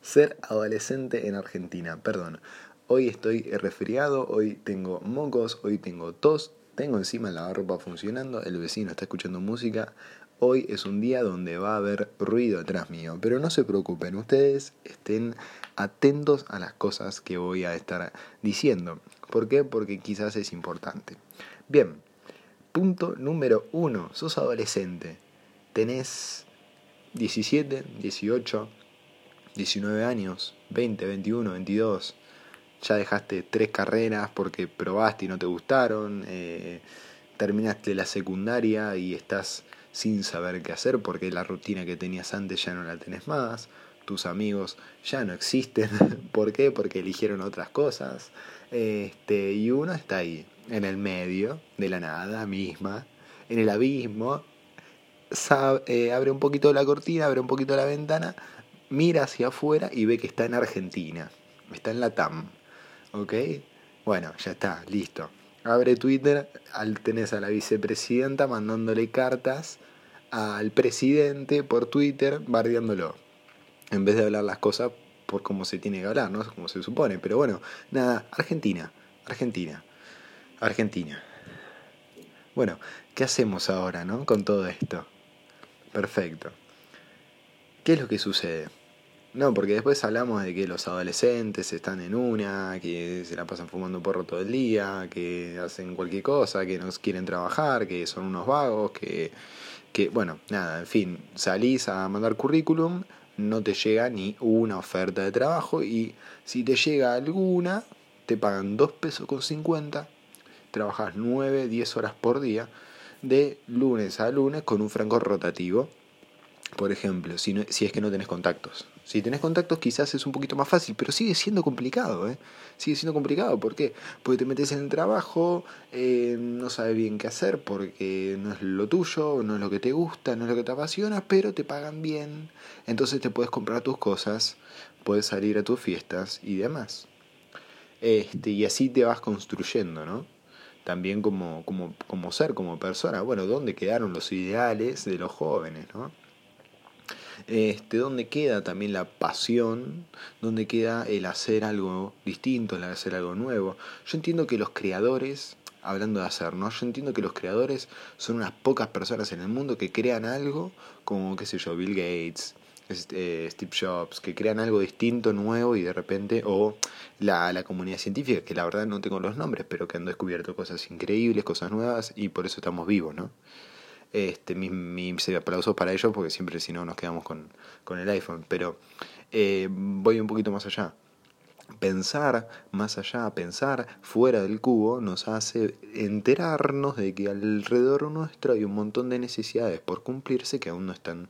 ser adolescente en Argentina. Perdón, hoy estoy resfriado, hoy tengo mocos, hoy tengo tos, tengo encima la lavarropa funcionando, el vecino está escuchando música. Hoy es un día donde va a haber ruido atrás mío, pero no se preocupen, ustedes estén atentos a las cosas que voy a estar diciendo. ¿Por qué? Porque quizás es importante. Bien, punto número uno, sos adolescente, tenés 17, 18, 19 años, 20, 21, 22, ya dejaste tres carreras porque probaste y no te gustaron, eh, terminaste la secundaria y estás sin saber qué hacer porque la rutina que tenías antes ya no la tenés más, tus amigos ya no existen, ¿por qué? Porque eligieron otras cosas, este, y uno está ahí, en el medio de la nada misma, en el abismo, eh, abre un poquito la cortina, abre un poquito la ventana, mira hacia afuera y ve que está en Argentina, está en la TAM, ¿ok? Bueno, ya está, listo. Abre Twitter, tenés a la vicepresidenta mandándole cartas al presidente por Twitter, bardeándolo. En vez de hablar las cosas por cómo se tiene que hablar, ¿no? Como se supone. Pero bueno, nada, Argentina, Argentina, Argentina. Bueno, ¿qué hacemos ahora, no? Con todo esto. Perfecto. ¿Qué es lo que sucede? No, porque después hablamos de que los adolescentes están en una, que se la pasan fumando porro todo el día, que hacen cualquier cosa, que no quieren trabajar, que son unos vagos, que, que, bueno, nada, en fin, salís a mandar currículum, no te llega ni una oferta de trabajo y si te llega alguna, te pagan 2 pesos con 50, trabajas 9, 10 horas por día, de lunes a lunes con un franco rotativo por ejemplo, si, si es que no tenés contactos. Si tenés contactos quizás es un poquito más fácil, pero sigue siendo complicado, ¿eh? Sigue siendo complicado, ¿por qué? Porque te metes en el trabajo, eh, no sabes bien qué hacer porque no es lo tuyo, no es lo que te gusta, no es lo que te apasiona, pero te pagan bien. Entonces te puedes comprar tus cosas, puedes salir a tus fiestas y demás. Este, y así te vas construyendo, ¿no? También como, como, como ser, como persona. Bueno, ¿dónde quedaron los ideales de los jóvenes, ¿no? Este, donde queda también la pasión, donde queda el hacer algo distinto, el hacer algo nuevo. Yo entiendo que los creadores, hablando de hacer, ¿no? Yo entiendo que los creadores son unas pocas personas en el mundo que crean algo, como, qué sé yo, Bill Gates, este, Steve Jobs, que crean algo distinto, nuevo y de repente, o la, la, comunidad científica, que la verdad no tengo los nombres, pero que han descubierto cosas increíbles, cosas nuevas y por eso estamos vivos, ¿no? Este, mis, mis aplausos para ellos porque siempre si no nos quedamos con, con el iPhone. Pero eh, voy un poquito más allá. Pensar más allá, pensar fuera del cubo nos hace enterarnos de que alrededor nuestro hay un montón de necesidades por cumplirse que aún no están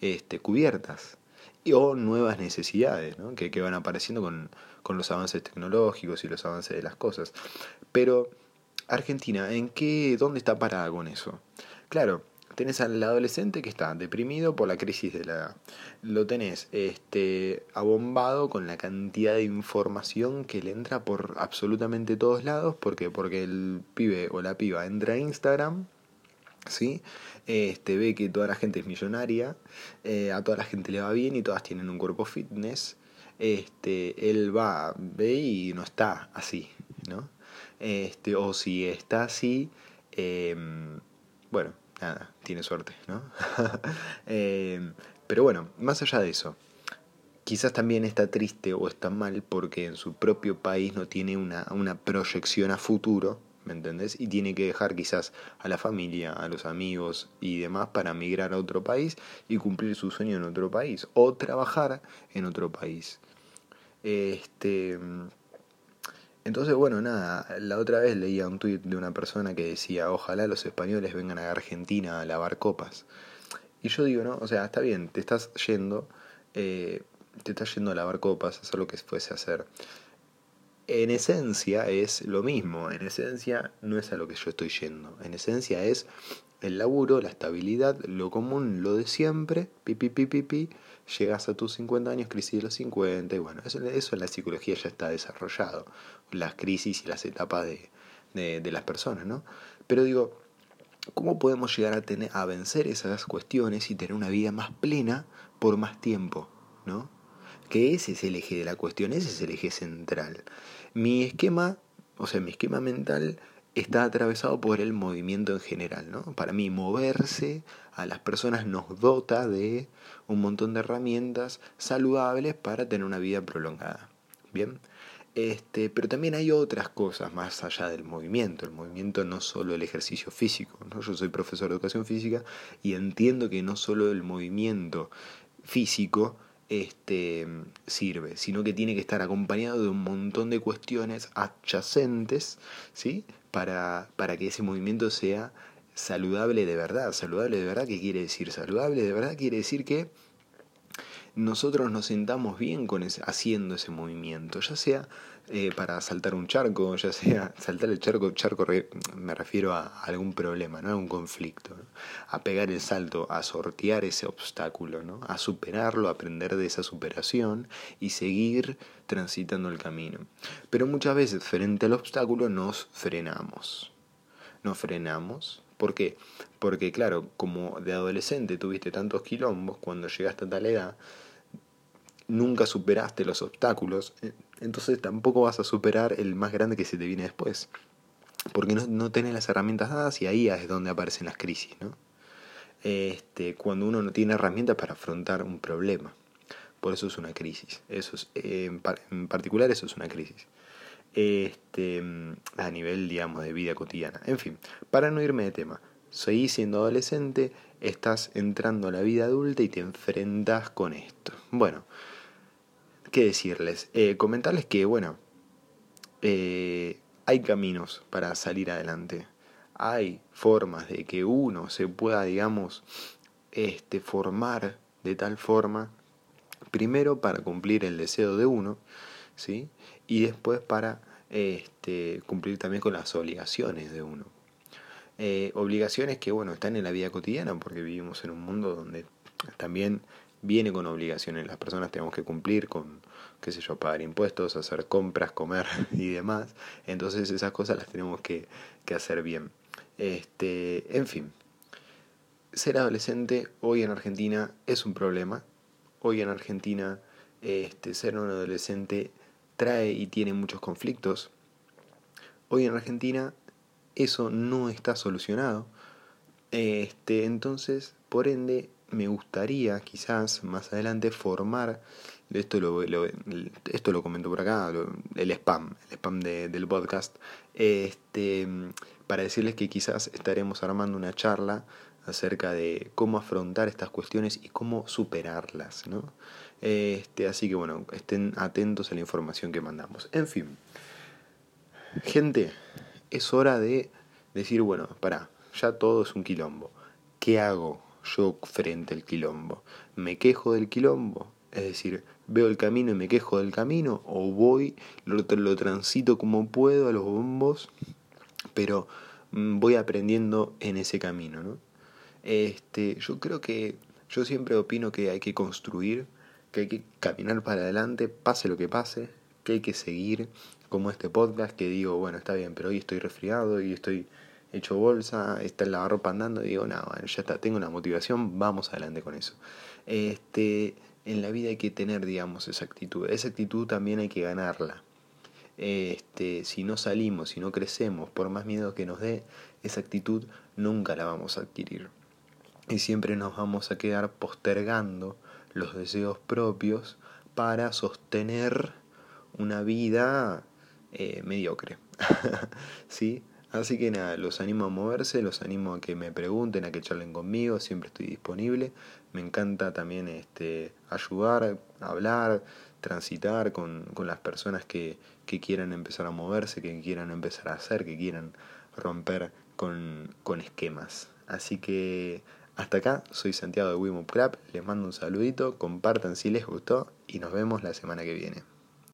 este, cubiertas. Y, o nuevas necesidades ¿no? que, que van apareciendo con, con los avances tecnológicos y los avances de las cosas. Pero Argentina, ¿en qué, dónde está parada con eso? Claro, tenés al adolescente que está deprimido por la crisis de la edad. Lo tenés este, abombado con la cantidad de información que le entra por absolutamente todos lados. ¿Por qué? Porque el pibe o la piba entra a Instagram, ¿sí? Este, ve que toda la gente es millonaria, eh, a toda la gente le va bien y todas tienen un cuerpo fitness. Este, él va, ve y no está así, ¿no? Este, o si está así, em, bueno, nada, tiene suerte, ¿no? Eh, pero bueno, más allá de eso, quizás también está triste o está mal porque en su propio país no tiene una, una proyección a futuro, ¿me entendés? Y tiene que dejar quizás a la familia, a los amigos y demás para migrar a otro país y cumplir su sueño en otro país o trabajar en otro país. Este entonces, bueno, nada, la otra vez leía un tuit de una persona que decía, ojalá los españoles vengan a Argentina a lavar copas. Y yo digo, no, o sea, está bien, te estás yendo, eh, te estás yendo a lavar copas, hacer lo que fuese a hacer. En esencia es lo mismo, en esencia no es a lo que yo estoy yendo, en esencia es el laburo, la estabilidad, lo común, lo de siempre, pi, pi, pi, pi, llegas a tus 50 años, crisis de los 50, y bueno, eso, en la psicología ya está desarrollado, las crisis y las etapas de, de, las personas, ¿no? Pero digo, ¿cómo podemos llegar a, tener, a vencer esas cuestiones y tener una vida más plena por más tiempo, ¿no? que ese es el eje de la cuestión, ese es el eje central. Mi esquema, o sea, mi esquema mental está atravesado por el movimiento en general, ¿no? Para mí moverse a las personas nos dota de un montón de herramientas saludables para tener una vida prolongada. Bien, este, pero también hay otras cosas más allá del movimiento. El movimiento no solo el ejercicio físico. ¿no? Yo soy profesor de educación física y entiendo que no solo el movimiento físico este, sirve, sino que tiene que estar acompañado de un montón de cuestiones adyacentes ¿sí? para, para que ese movimiento sea saludable de verdad. Saludable de verdad, ¿qué quiere decir? Saludable de verdad quiere decir que nosotros nos sentamos bien con ese, haciendo ese movimiento, ya sea eh, para saltar un charco, ya sea saltar el charco, charco me refiero a algún problema, ¿no? a un conflicto, a pegar el salto, a sortear ese obstáculo, ¿no? a superarlo, a aprender de esa superación y seguir transitando el camino. Pero muchas veces frente al obstáculo nos frenamos, nos frenamos. ¿Por qué? Porque claro, como de adolescente tuviste tantos quilombos, cuando llegaste a tal edad, nunca superaste los obstáculos, eh, entonces tampoco vas a superar el más grande que se te viene después. Porque no, no tenés las herramientas dadas y ahí es donde aparecen las crisis, ¿no? Este, cuando uno no tiene herramientas para afrontar un problema. Por eso es una crisis. Eso es, en, particular eso es una crisis. Este, a nivel, digamos, de vida cotidiana. En fin, para no irme de tema, seguís siendo adolescente, estás entrando a la vida adulta y te enfrentas con esto. Bueno, ¿qué decirles? Eh, comentarles que, bueno, eh, hay caminos para salir adelante. Hay formas de que uno se pueda, digamos, este, formar de tal forma, primero para cumplir el deseo de uno, ¿sí? Y después para este, cumplir también con las obligaciones de uno. Eh, obligaciones que, bueno, están en la vida cotidiana porque vivimos en un mundo donde también viene con obligaciones. Las personas tenemos que cumplir con, qué sé yo, pagar impuestos, hacer compras, comer y demás. Entonces esas cosas las tenemos que, que hacer bien. Este, en fin, ser adolescente hoy en Argentina es un problema. Hoy en Argentina este, ser un adolescente trae y tiene muchos conflictos. Hoy en Argentina eso no está solucionado. Este, entonces, por ende, me gustaría quizás más adelante formar, esto lo, esto lo comento por acá, el spam, el spam del podcast, este, para decirles que quizás estaremos armando una charla acerca de cómo afrontar estas cuestiones y cómo superarlas, ¿no? Este, así que bueno, estén atentos a la información que mandamos. En fin, gente, es hora de decir, bueno, para, ya todo es un quilombo. ¿Qué hago? yo frente al quilombo? ¿Me quejo del quilombo? Es decir, veo el camino y me quejo del camino, o voy, lo, lo transito como puedo a los bombos, pero mm, voy aprendiendo en ese camino, ¿no? Este, yo creo que yo siempre opino que hay que construir, que hay que caminar para adelante, pase lo que pase, que hay que seguir, como este podcast que digo, bueno, está bien, pero hoy estoy resfriado y estoy hecho bolsa, está en la andando, y digo, no, ya está, tengo una motivación, vamos adelante con eso. Este, en la vida hay que tener, digamos, esa actitud. Esa actitud también hay que ganarla. Este, si no salimos, si no crecemos, por más miedo que nos dé, esa actitud nunca la vamos a adquirir. Y siempre nos vamos a quedar postergando los deseos propios para sostener una vida eh, mediocre. ¿Sí? Así que nada, los animo a moverse, los animo a que me pregunten, a que charlen conmigo, siempre estoy disponible. Me encanta también este, ayudar, hablar, transitar con, con las personas que, que, quieran empezar a moverse, que quieran empezar a hacer, que quieran romper con, con esquemas. Así que hasta acá, soy Santiago de Wimo Club, les mando un saludito, compartan si les gustó y nos vemos la semana que viene.